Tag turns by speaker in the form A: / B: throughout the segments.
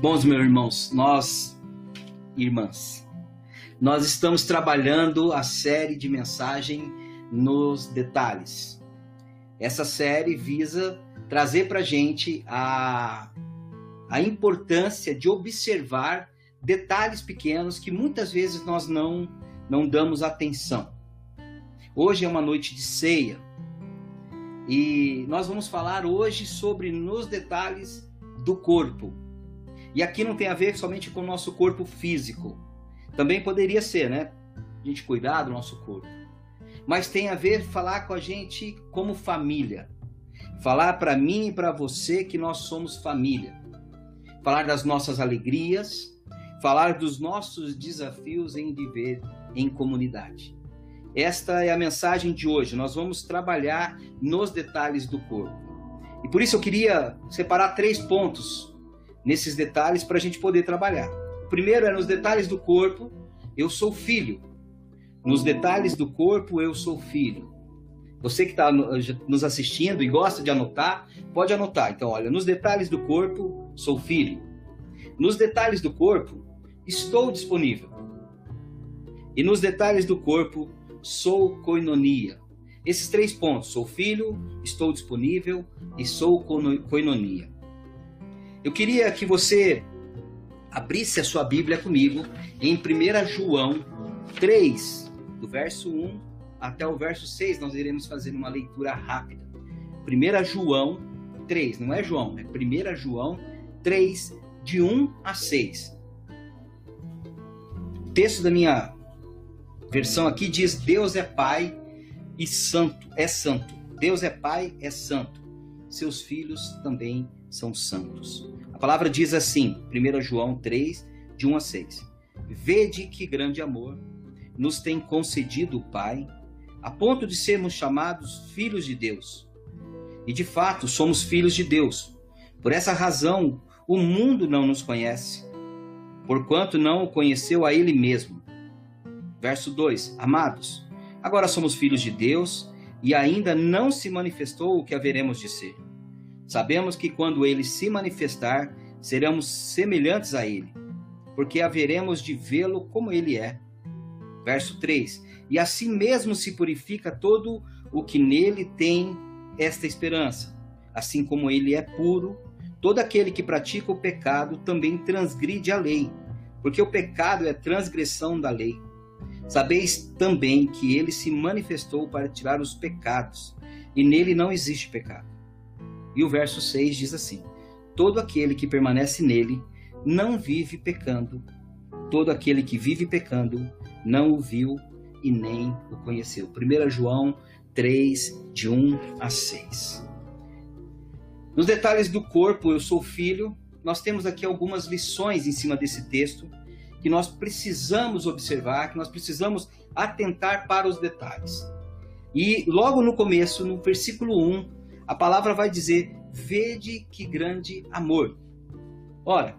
A: Bons meus irmãos, nós, irmãs, nós estamos trabalhando a série de mensagem nos detalhes. Essa série visa trazer para gente a, a importância de observar detalhes pequenos que muitas vezes nós não, não damos atenção. Hoje é uma noite de ceia e nós vamos falar hoje sobre nos detalhes do corpo e aqui não tem a ver somente com o nosso corpo físico. Também poderia ser, né? A gente cuidar do nosso corpo. Mas tem a ver falar com a gente como família. Falar para mim e para você que nós somos família. Falar das nossas alegrias, falar dos nossos desafios em viver em comunidade. Esta é a mensagem de hoje. Nós vamos trabalhar nos detalhes do corpo. E por isso eu queria separar três pontos nesses detalhes para a gente poder trabalhar. O primeiro é nos detalhes do corpo, eu sou filho. Nos detalhes do corpo, eu sou filho. Você que está nos assistindo e gosta de anotar, pode anotar. Então, olha, nos detalhes do corpo, sou filho. Nos detalhes do corpo, estou disponível. E nos detalhes do corpo, sou coinonia. Esses três pontos, sou filho, estou disponível e sou coinonia. Eu queria que você abrisse a sua Bíblia comigo em 1 João 3, do verso 1 até o verso 6. Nós iremos fazer uma leitura rápida. 1 João 3, não é João, é 1 João 3, de 1 a 6. O texto da minha versão aqui diz: Deus é Pai e santo, é santo. Deus é Pai, é santo. Seus filhos também são santos. A palavra diz assim, 1 João 3, de 1 a 6. Vede que grande amor nos tem concedido o Pai, a ponto de sermos chamados filhos de Deus. E de fato somos filhos de Deus. Por essa razão, o mundo não nos conhece, porquanto não o conheceu a Ele mesmo. Verso 2: Amados, agora somos filhos de Deus e ainda não se manifestou o que haveremos de ser. Sabemos que quando ele se manifestar, seremos semelhantes a ele, porque haveremos de vê-lo como ele é. Verso 3: E assim mesmo se purifica todo o que nele tem esta esperança. Assim como ele é puro, todo aquele que pratica o pecado também transgride a lei, porque o pecado é transgressão da lei. Sabeis também que ele se manifestou para tirar os pecados, e nele não existe pecado. E o verso 6 diz assim: Todo aquele que permanece nele não vive pecando, todo aquele que vive pecando não o viu e nem o conheceu. 1 João 3, de 1 a 6. Nos detalhes do corpo, eu sou filho, nós temos aqui algumas lições em cima desse texto que nós precisamos observar, que nós precisamos atentar para os detalhes. E logo no começo, no versículo 1, a palavra vai dizer: Vede que grande amor. Ora,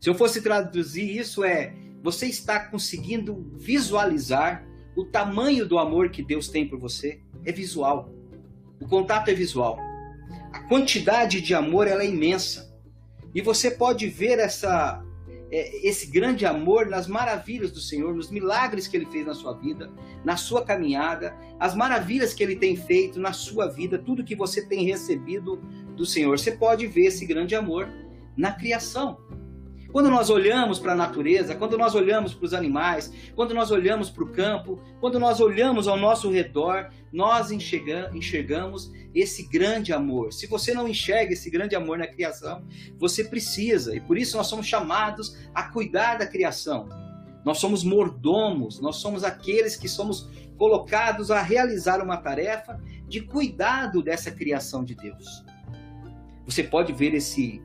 A: se eu fosse traduzir isso, é: você está conseguindo visualizar o tamanho do amor que Deus tem por você? É visual. O contato é visual. A quantidade de amor ela é imensa. E você pode ver essa esse grande amor nas maravilhas do Senhor, nos milagres que ele fez na sua vida, na sua caminhada, as maravilhas que ele tem feito na sua vida, tudo que você tem recebido do Senhor. Você pode ver esse grande amor na criação. Quando nós olhamos para a natureza, quando nós olhamos para os animais, quando nós olhamos para o campo, quando nós olhamos ao nosso redor, nós enxergamos esse grande amor. Se você não enxerga esse grande amor na criação, você precisa, e por isso nós somos chamados a cuidar da criação. Nós somos mordomos, nós somos aqueles que somos colocados a realizar uma tarefa de cuidado dessa criação de Deus. Você pode ver esse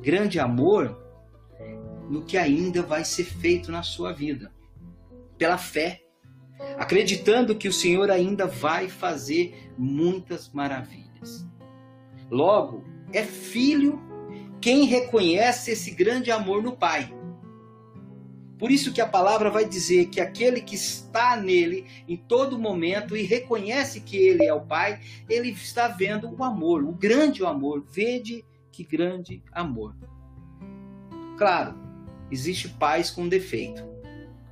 A: grande amor no que ainda vai ser feito na sua vida, pela fé, acreditando que o Senhor ainda vai fazer muitas maravilhas. Logo, é filho quem reconhece esse grande amor no Pai. Por isso que a palavra vai dizer que aquele que está nele em todo momento e reconhece que ele é o Pai, ele está vendo o amor, o grande amor. Vede que grande amor. Claro, existe pais com defeito.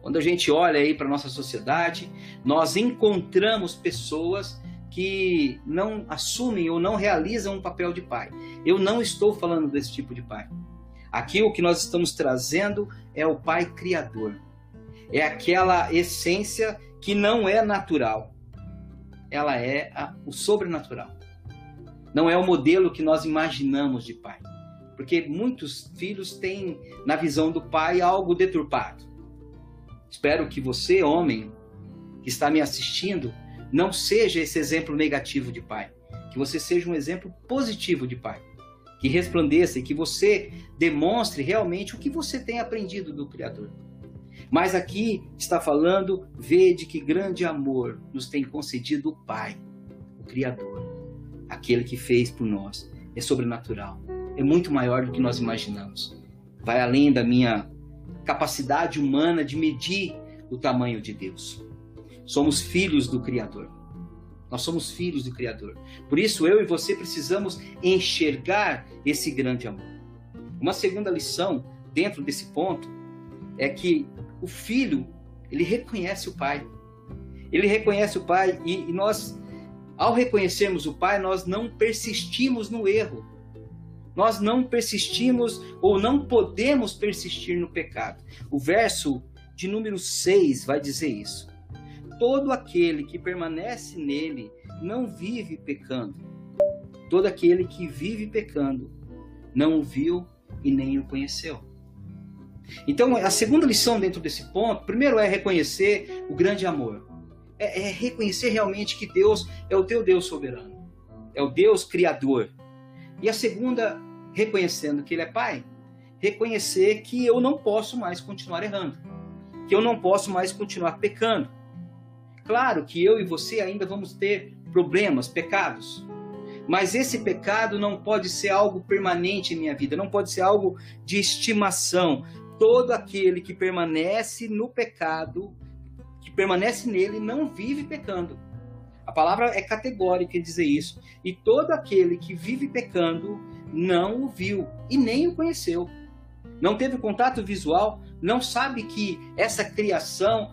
A: Quando a gente olha aí para nossa sociedade, nós encontramos pessoas que não assumem ou não realizam um papel de pai. Eu não estou falando desse tipo de pai. Aqui o que nós estamos trazendo é o pai criador. É aquela essência que não é natural. Ela é a, o sobrenatural. Não é o modelo que nós imaginamos de pai. Porque muitos filhos têm na visão do pai algo deturpado. Espero que você, homem, que está me assistindo, não seja esse exemplo negativo de pai. Que você seja um exemplo positivo de pai. Que resplandeça e que você demonstre realmente o que você tem aprendido do Criador. Mas aqui está falando, vede que grande amor nos tem concedido o Pai, o Criador, aquele que fez por nós. É sobrenatural, é muito maior do que nós imaginamos. Vai além da minha capacidade humana de medir o tamanho de Deus. Somos filhos do Criador. Nós somos filhos do Criador. Por isso, eu e você precisamos enxergar esse grande amor. Uma segunda lição dentro desse ponto é que o filho, ele reconhece o pai. Ele reconhece o pai e, e nós, ao reconhecermos o pai, nós não persistimos no erro. Nós não persistimos ou não podemos persistir no pecado. O verso de número 6 vai dizer isso. Todo aquele que permanece nele não vive pecando. Todo aquele que vive pecando não o viu e nem o conheceu. Então, a segunda lição dentro desse ponto, primeiro é reconhecer o grande amor. É, é reconhecer realmente que Deus é o teu Deus soberano. É o Deus criador. E a segunda, reconhecendo que Ele é Pai, reconhecer que eu não posso mais continuar errando. Que eu não posso mais continuar pecando. Claro que eu e você ainda vamos ter problemas, pecados. Mas esse pecado não pode ser algo permanente em minha vida, não pode ser algo de estimação, todo aquele que permanece no pecado, que permanece nele, não vive pecando. A palavra é categórica em dizer isso. E todo aquele que vive pecando não o viu e nem o conheceu. Não teve contato visual, não sabe que essa criação,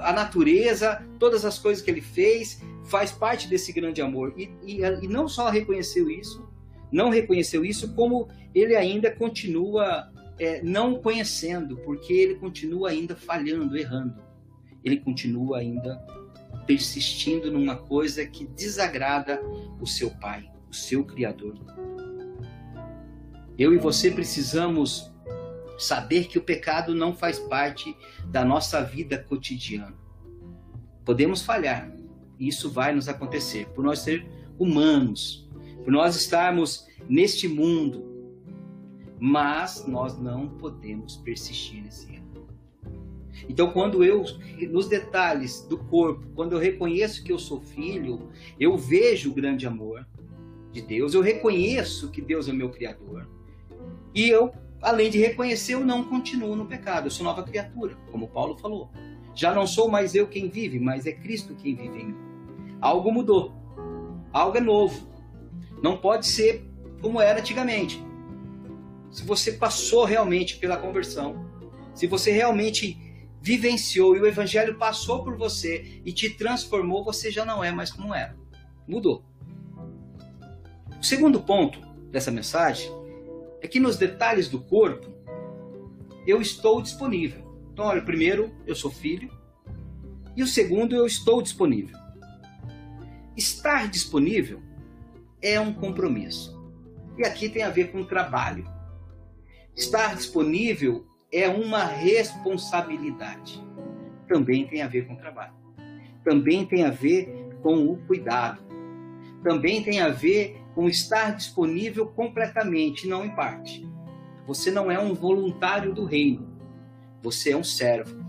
A: a natureza, todas as coisas que ele fez, faz parte desse grande amor. E, e, e não só reconheceu isso, não reconheceu isso, como ele ainda continua é, não conhecendo, porque ele continua ainda falhando, errando. Ele continua ainda persistindo numa coisa que desagrada o seu Pai, o seu Criador. Eu e você precisamos saber que o pecado não faz parte da nossa vida cotidiana. Podemos falhar, e isso vai nos acontecer, por nós ser humanos, por nós estarmos neste mundo, mas nós não podemos persistir nesse. Então, quando eu, nos detalhes do corpo, quando eu reconheço que eu sou filho, eu vejo o grande amor de Deus, eu reconheço que Deus é meu Criador, e eu, além de reconhecer, eu não continuo no pecado, eu sou nova criatura, como Paulo falou. Já não sou mais eu quem vive, mas é Cristo quem vive em mim. Algo mudou, algo é novo. Não pode ser como era antigamente se você passou realmente pela conversão, se você realmente vivenciou e o evangelho passou por você e te transformou, você já não é mais como era. Mudou. O segundo ponto dessa mensagem é que nos detalhes do corpo eu estou disponível. Então, olha, primeiro, eu sou filho, e o segundo, eu estou disponível. Estar disponível é um compromisso. E aqui tem a ver com trabalho. Estar disponível é uma responsabilidade. Também tem a ver com trabalho. Também tem a ver com o cuidado. Também tem a ver com estar disponível completamente, não em parte. Você não é um voluntário do reino. Você é um servo.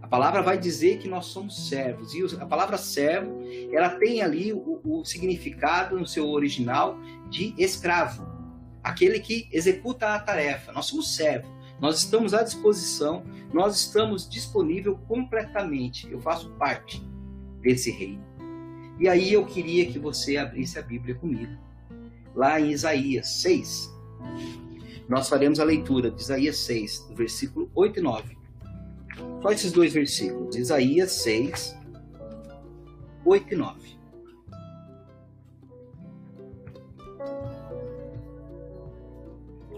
A: A palavra vai dizer que nós somos servos. E a palavra servo, ela tem ali o, o significado no seu original de escravo aquele que executa a tarefa. Nós somos servos, nós estamos à disposição, nós estamos disponível completamente. Eu faço parte desse reino. E aí eu queria que você abrisse a Bíblia comigo, lá em Isaías 6. nós faremos a leitura de Isaías 6, versículo 8 e 9. Só esses dois versículos, Isaías 6, 8 e 9.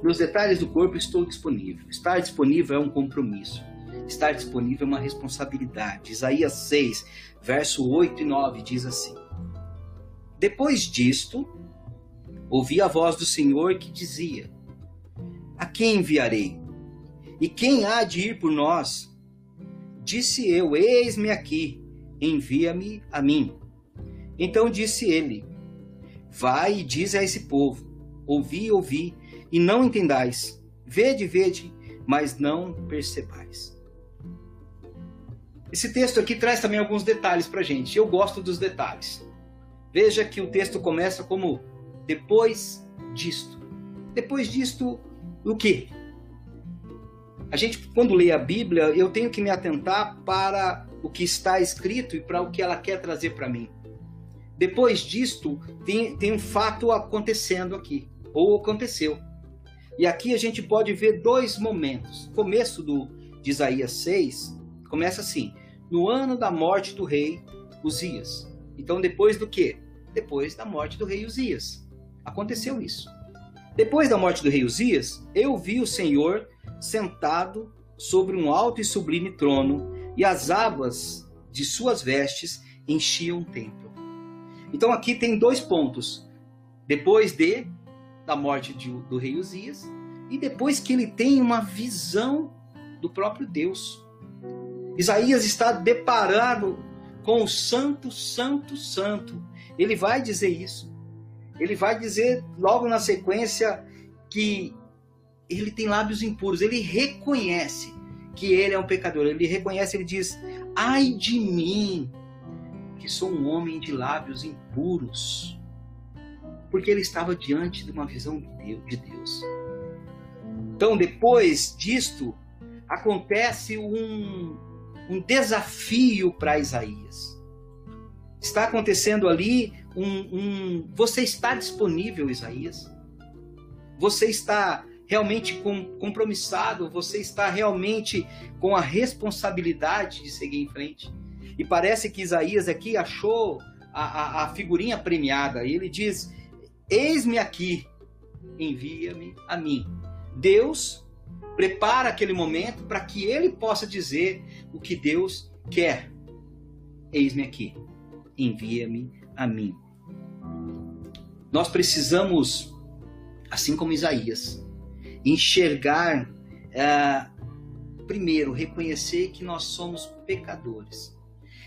A: Nos detalhes do corpo estou disponível. Estar disponível é um compromisso. Estar disponível é uma responsabilidade. Isaías 6, verso 8 e 9 diz assim: Depois disto, ouvi a voz do Senhor que dizia: A quem enviarei? E quem há de ir por nós? Disse eu: Eis-me aqui, envia-me a mim. Então disse ele: Vai e diz a esse povo: Ouvi, ouvi, e não entendais. Vede, vede, mas não percebais. Esse texto aqui traz também alguns detalhes para gente. Eu gosto dos detalhes. Veja que o texto começa como depois disto. Depois disto, o que? A gente, quando lê a Bíblia, eu tenho que me atentar para o que está escrito e para o que ela quer trazer para mim. Depois disto, tem, tem um fato acontecendo aqui, ou aconteceu. E aqui a gente pode ver dois momentos. Começo do, de Isaías 6 começa assim: no ano da morte do rei Uzias. Então, depois do que? Depois da morte do rei Uzias. Aconteceu isso. Depois da morte do rei Uzias, eu vi o Senhor sentado sobre um alto e sublime trono, e as abas de suas vestes enchiam o templo. Então aqui tem dois pontos. Depois de da morte de, do rei Uzias e depois que ele tem uma visão do próprio Deus. Isaías está deparado com o santo, santo, santo. Ele vai dizer isso. Ele vai dizer logo na sequência que ele tem lábios impuros. Ele reconhece que ele é um pecador. Ele reconhece, ele diz: Ai de mim, que sou um homem de lábios impuros porque ele estava diante de uma visão de Deus. Então, depois disto, acontece um, um desafio para Isaías. Está acontecendo ali um, um. Você está disponível, Isaías? Você está realmente com, compromissado? Você está realmente com a responsabilidade de seguir em frente? E parece que Isaías aqui achou a, a, a figurinha premiada. Ele diz: Eis-me aqui, envia-me a mim. Deus prepara aquele momento para que ele possa dizer o que Deus quer. Eis-me aqui, envia-me a mim. Nós precisamos, assim como Isaías, enxergar, é, primeiro, reconhecer que nós somos pecadores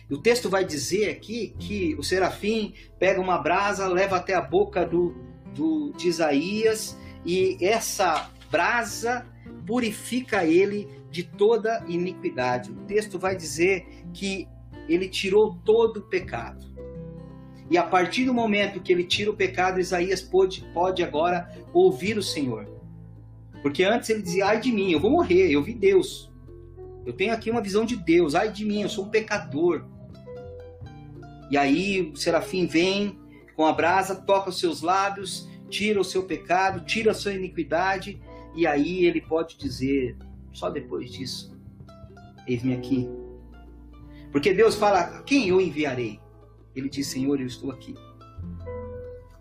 A: o texto vai dizer aqui que o serafim pega uma brasa, leva até a boca do, do, de Isaías e essa brasa purifica ele de toda iniquidade. O texto vai dizer que ele tirou todo o pecado. E a partir do momento que ele tira o pecado, Isaías pode, pode agora ouvir o Senhor. Porque antes ele dizia: ai de mim, eu vou morrer, eu vi Deus. Eu tenho aqui uma visão de Deus, ai de mim, eu sou um pecador. E aí o serafim vem com a brasa, toca os seus lábios, tira o seu pecado, tira a sua iniquidade, e aí ele pode dizer, só depois disso, eis-me aqui. Porque Deus fala, quem eu enviarei? Ele diz, Senhor, eu estou aqui.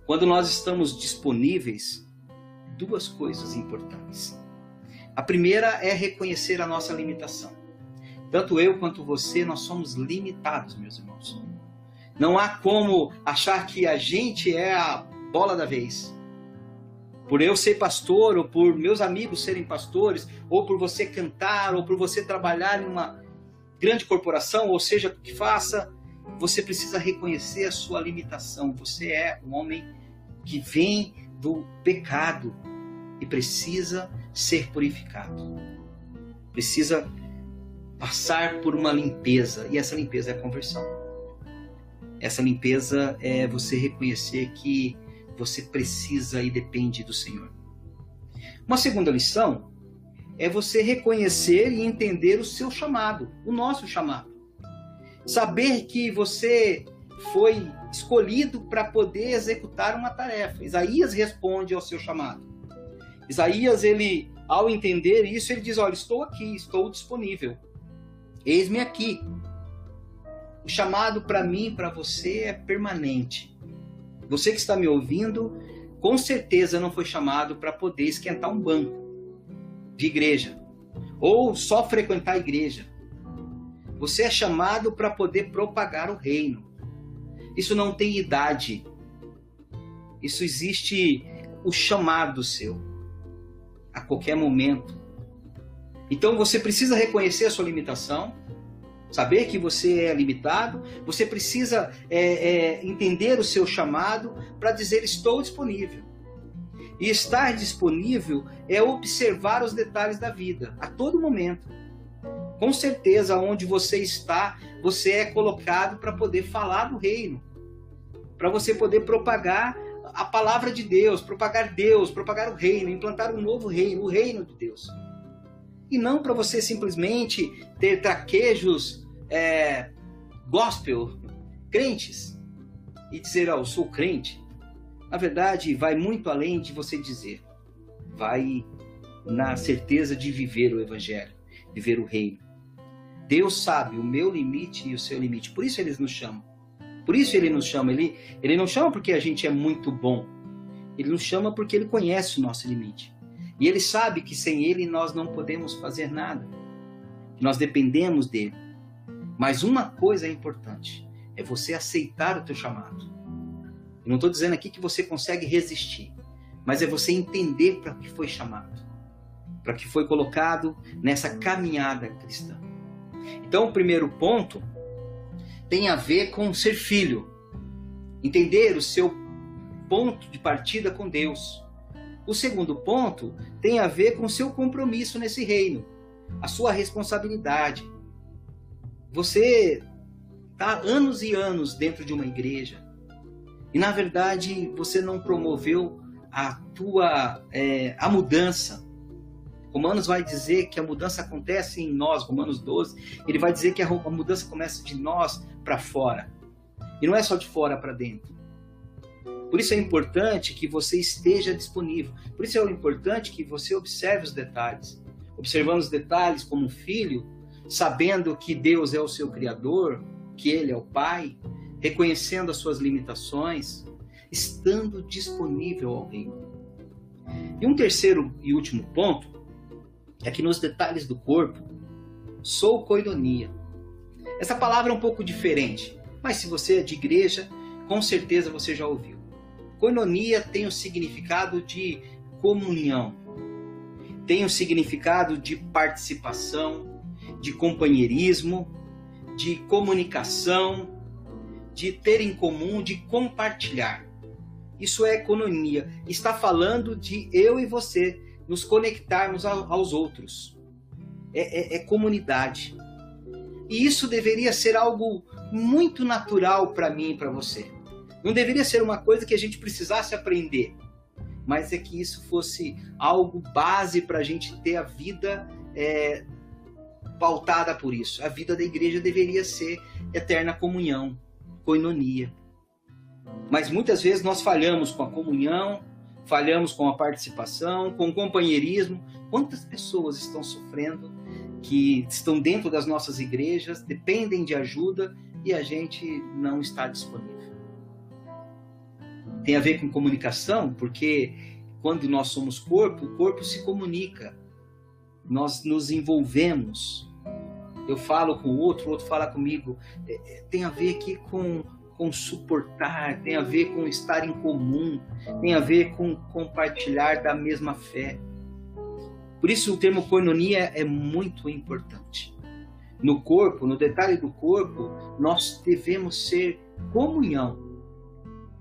A: Quando nós estamos disponíveis, duas coisas importantes. A primeira é reconhecer a nossa limitação. Tanto eu quanto você, nós somos limitados, meus irmãos. Não há como achar que a gente é a bola da vez. Por eu ser pastor, ou por meus amigos serem pastores, ou por você cantar, ou por você trabalhar em uma grande corporação, ou seja, o que faça, você precisa reconhecer a sua limitação. Você é um homem que vem do pecado e precisa ser purificado. Precisa passar por uma limpeza, e essa limpeza é a conversão. Essa limpeza é você reconhecer que você precisa e depende do Senhor. Uma segunda lição é você reconhecer e entender o seu chamado, o nosso chamado. Saber que você foi escolhido para poder executar uma tarefa. Isaías responde ao seu chamado. Isaías, ele, ao entender isso, ele diz: Olha, estou aqui, estou disponível. Eis-me aqui. O chamado para mim, para você, é permanente. Você que está me ouvindo, com certeza não foi chamado para poder esquentar um banco de igreja ou só frequentar a igreja. Você é chamado para poder propagar o reino. Isso não tem idade. Isso existe o chamado seu a qualquer momento. Então você precisa reconhecer a sua limitação, saber que você é limitado, você precisa é, é, entender o seu chamado para dizer estou disponível. E estar disponível é observar os detalhes da vida a todo momento. Com certeza, onde você está, você é colocado para poder falar do reino, para você poder propagar a palavra de Deus, propagar Deus, propagar o reino, implantar um novo reino, o reino de Deus. E não para você simplesmente ter traquejos é, gospel, crentes, e dizer, oh, eu sou crente. Na verdade, vai muito além de você dizer. Vai na certeza de viver o evangelho, viver o reino. Deus sabe o meu limite e o seu limite. Por isso eles nos chamam. Por isso ele nos chama. Ele, ele não chama porque a gente é muito bom. Ele nos chama porque ele conhece o nosso limite. E ele sabe que sem ele nós não podemos fazer nada. Nós dependemos dele. Mas uma coisa é importante: é você aceitar o teu chamado. Eu não estou dizendo aqui que você consegue resistir, mas é você entender para que foi chamado, para que foi colocado nessa caminhada cristã. Então, o primeiro ponto tem a ver com ser filho, entender o seu ponto de partida com Deus. O segundo ponto tem a ver com seu compromisso nesse reino, a sua responsabilidade. Você está anos e anos dentro de uma igreja e na verdade você não promoveu a tua é, a mudança Romanos vai dizer que a mudança acontece em nós, Romanos 12, ele vai dizer que a mudança começa de nós para fora. E não é só de fora para dentro. Por isso é importante que você esteja disponível. Por isso é importante que você observe os detalhes. Observando os detalhes como um filho, sabendo que Deus é o seu Criador, que Ele é o Pai, reconhecendo as suas limitações, estando disponível ao Reino. E um terceiro e último ponto é que nos detalhes do corpo, sou coidonia. Essa palavra é um pouco diferente, mas se você é de igreja, com certeza você já ouviu. Coinonia tem o significado de comunhão, tem o significado de participação, de companheirismo, de comunicação, de ter em comum, de compartilhar. Isso é economia. Está falando de eu e você nos conectarmos aos outros. É, é, é comunidade. E isso deveria ser algo muito natural para mim e para você. Não deveria ser uma coisa que a gente precisasse aprender, mas é que isso fosse algo base para a gente ter a vida é, pautada por isso. A vida da igreja deveria ser eterna comunhão, coinonia. Mas muitas vezes nós falhamos com a comunhão, falhamos com a participação, com o companheirismo. Quantas pessoas estão sofrendo, que estão dentro das nossas igrejas, dependem de ajuda e a gente não está disponível? Tem a ver com comunicação, porque quando nós somos corpo, o corpo se comunica, nós nos envolvemos. Eu falo com o outro, o outro fala comigo. É, é, tem a ver aqui com com suportar, tem a ver com estar em comum, tem a ver com compartilhar da mesma fé. Por isso o termo koinonia é muito importante. No corpo, no detalhe do corpo, nós devemos ser comunhão.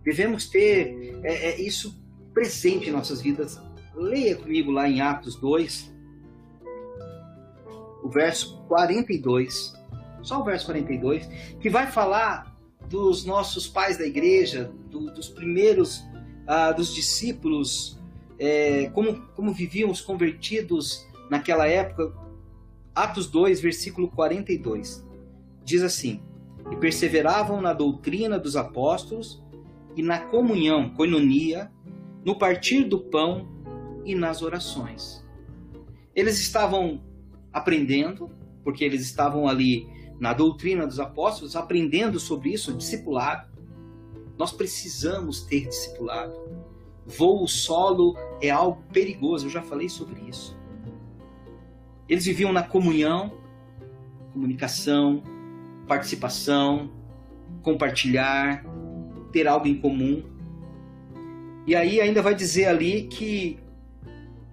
A: Devemos ter é, é, isso presente em nossas vidas. Leia comigo lá em Atos 2, o verso 42, só o verso 42, que vai falar dos nossos pais da igreja, do, dos primeiros, ah, dos discípulos, é, como, como viviam os convertidos naquela época. Atos 2, versículo 42. Diz assim: E perseveravam na doutrina dos apóstolos e na comunhão, coinonia, no partir do pão e nas orações. Eles estavam aprendendo, porque eles estavam ali na doutrina dos apóstolos, aprendendo sobre isso, discipulado. Nós precisamos ter discipulado. Voo solo é algo perigoso, eu já falei sobre isso. Eles viviam na comunhão, comunicação, participação, compartilhar, ter algo em comum. E aí ainda vai dizer ali que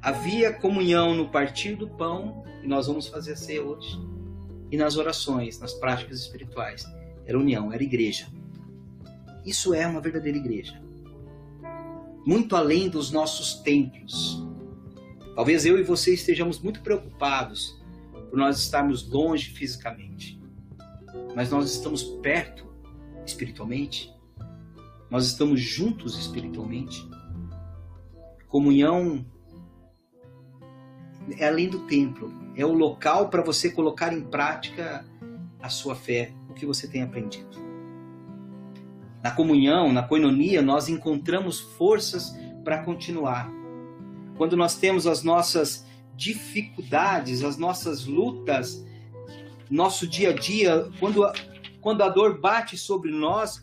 A: havia comunhão no partir do pão, e nós vamos fazer ceia hoje, e nas orações, nas práticas espirituais. Era união, era igreja. Isso é uma verdadeira igreja. Muito além dos nossos templos. Talvez eu e você estejamos muito preocupados por nós estarmos longe fisicamente. Mas nós estamos perto espiritualmente. Nós estamos juntos espiritualmente. Comunhão é além do templo, é o local para você colocar em prática a sua fé, o que você tem aprendido. Na comunhão, na coinonia, nós encontramos forças para continuar. Quando nós temos as nossas dificuldades, as nossas lutas, nosso dia a dia, quando a, quando a dor bate sobre nós,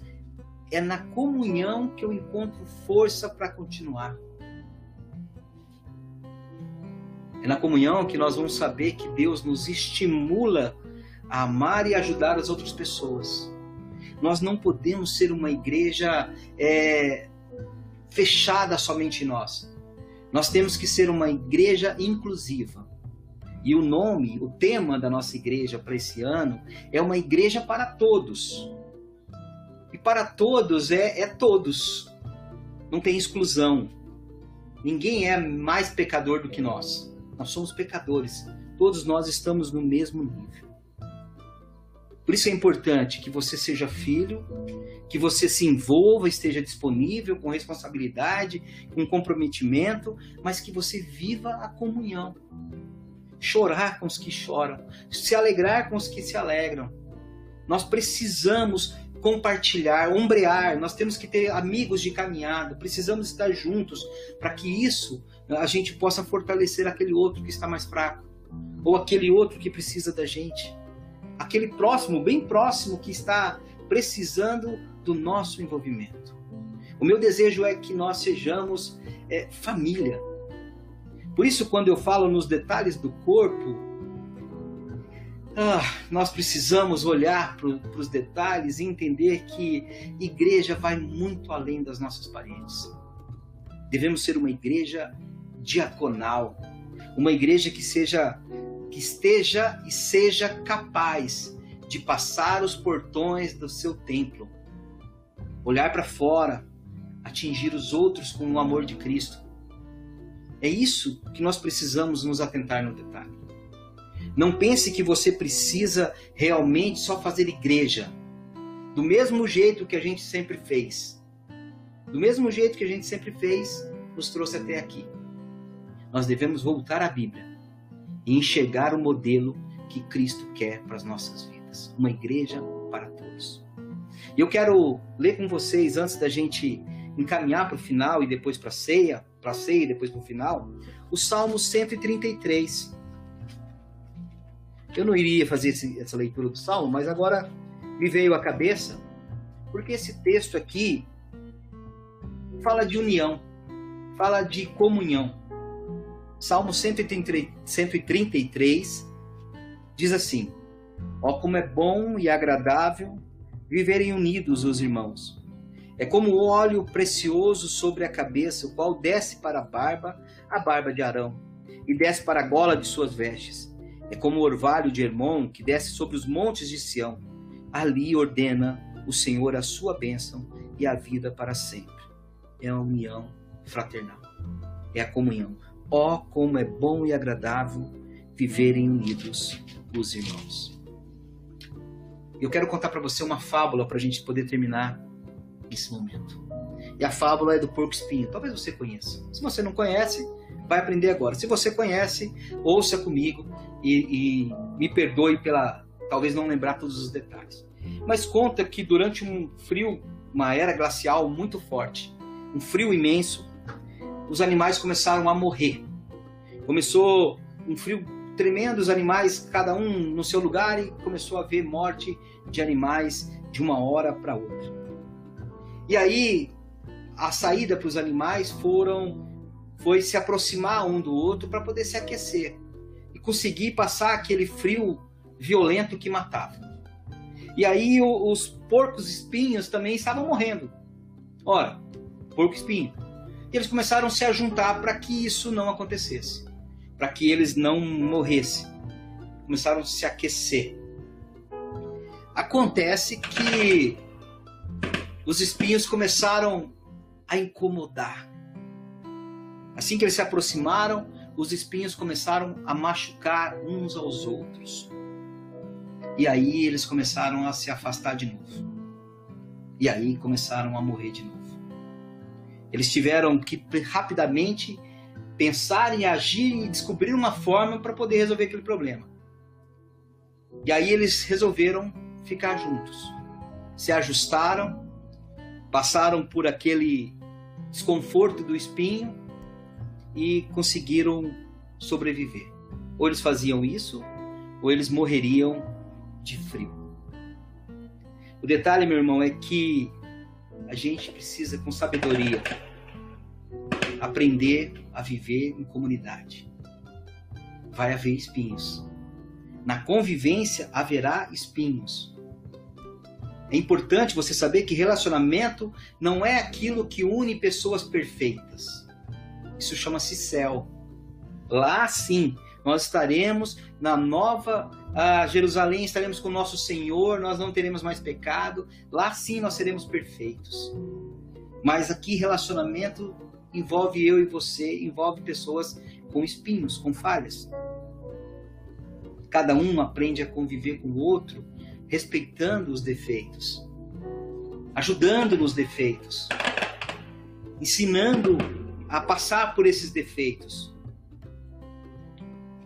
A: é na comunhão que eu encontro força para continuar. É na comunhão que nós vamos saber que Deus nos estimula a amar e ajudar as outras pessoas. Nós não podemos ser uma igreja é, fechada somente em nós. Nós temos que ser uma igreja inclusiva. E o nome, o tema da nossa igreja para esse ano é uma igreja para todos. Para todos é, é todos. Não tem exclusão. Ninguém é mais pecador do que nós. Nós somos pecadores. Todos nós estamos no mesmo nível. Por isso é importante que você seja filho, que você se envolva, esteja disponível com responsabilidade, com comprometimento, mas que você viva a comunhão. Chorar com os que choram, se alegrar com os que se alegram. Nós precisamos compartilhar, ombrear, nós temos que ter amigos de caminhada, precisamos estar juntos para que isso a gente possa fortalecer aquele outro que está mais fraco, ou aquele outro que precisa da gente, aquele próximo, bem próximo, que está precisando do nosso envolvimento. O meu desejo é que nós sejamos é, família. Por isso, quando eu falo nos detalhes do corpo, ah, nós precisamos olhar para os detalhes e entender que igreja vai muito além das nossas paredes. Devemos ser uma igreja diaconal, uma igreja que seja que esteja e seja capaz de passar os portões do seu templo, olhar para fora, atingir os outros com o amor de Cristo. É isso que nós precisamos nos atentar no detalhe. Não pense que você precisa realmente só fazer igreja do mesmo jeito que a gente sempre fez. Do mesmo jeito que a gente sempre fez, nos trouxe até aqui nós devemos voltar à Bíblia e enxergar o modelo que Cristo quer para as nossas vidas. Uma igreja para todos. E eu quero ler com vocês, antes da gente encaminhar para o final e depois para a ceia, para a ceia e depois para o final, o Salmo 133. Eu não iria fazer esse, essa leitura do Salmo, mas agora me veio à cabeça, porque esse texto aqui fala de união, fala de comunhão. Salmo 133 diz assim: Ó, como é bom e agradável viverem unidos os irmãos. É como o óleo precioso sobre a cabeça, o qual desce para a barba, a barba de Arão, e desce para a gola de suas vestes. É como o orvalho de Hermon, que desce sobre os montes de Sião. Ali ordena o Senhor a sua bênção e a vida para sempre. É a união fraternal. É a comunhão. Ó, oh, como é bom e agradável viverem unidos os irmãos. Eu quero contar para você uma fábula para a gente poder terminar esse momento. E a fábula é do porco espinho. Talvez você conheça. Se você não conhece, vai aprender agora. Se você conhece, ouça comigo e, e me perdoe pela talvez não lembrar todos os detalhes. Mas conta que durante um frio, uma era glacial muito forte, um frio imenso, os animais começaram a morrer. Começou um frio tremendo, os animais, cada um no seu lugar, e começou a haver morte de animais de uma hora para outra. E aí, a saída para os animais foram foi se aproximar um do outro para poder se aquecer conseguir passar aquele frio violento que matava. E aí os porcos espinhos também estavam morrendo. Ora, porco espinho. E eles começaram a se ajuntar para que isso não acontecesse, para que eles não morressem. Começaram a se aquecer. Acontece que os espinhos começaram a incomodar. Assim que eles se aproximaram, os espinhos começaram a machucar uns aos outros. E aí eles começaram a se afastar de novo. E aí começaram a morrer de novo. Eles tiveram que rapidamente pensar e agir e descobrir uma forma para poder resolver aquele problema. E aí eles resolveram ficar juntos. Se ajustaram, passaram por aquele desconforto do espinho e conseguiram sobreviver. Ou eles faziam isso, ou eles morreriam de frio. O detalhe, meu irmão, é que a gente precisa, com sabedoria, aprender a viver em comunidade. Vai haver espinhos. Na convivência haverá espinhos. É importante você saber que relacionamento não é aquilo que une pessoas perfeitas. Isso chama-se céu. Lá sim, nós estaremos na nova ah, Jerusalém, estaremos com o nosso Senhor, nós não teremos mais pecado. Lá sim nós seremos perfeitos. Mas aqui relacionamento envolve eu e você, envolve pessoas com espinhos, com falhas. Cada um aprende a conviver com o outro respeitando os defeitos, ajudando nos defeitos, ensinando a passar por esses defeitos.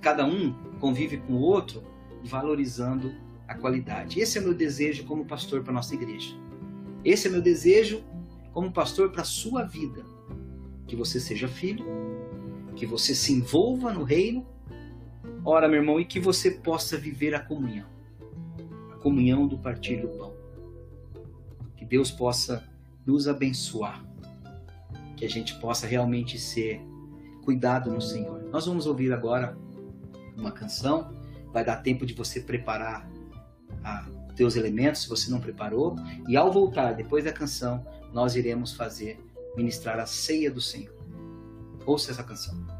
A: Cada um convive com o outro valorizando a qualidade. Esse é meu desejo como pastor para nossa igreja. Esse é meu desejo como pastor para a sua vida. Que você seja filho, que você se envolva no reino. Ora, meu irmão, e que você possa viver a comunhão comunhão do partir do pão. Que Deus possa nos abençoar, que a gente possa realmente ser cuidado no Senhor. Nós vamos ouvir agora uma canção, vai dar tempo de você preparar os teus elementos, se você não preparou, e ao voltar, depois da canção, nós iremos fazer, ministrar a ceia do Senhor. Ouça essa canção.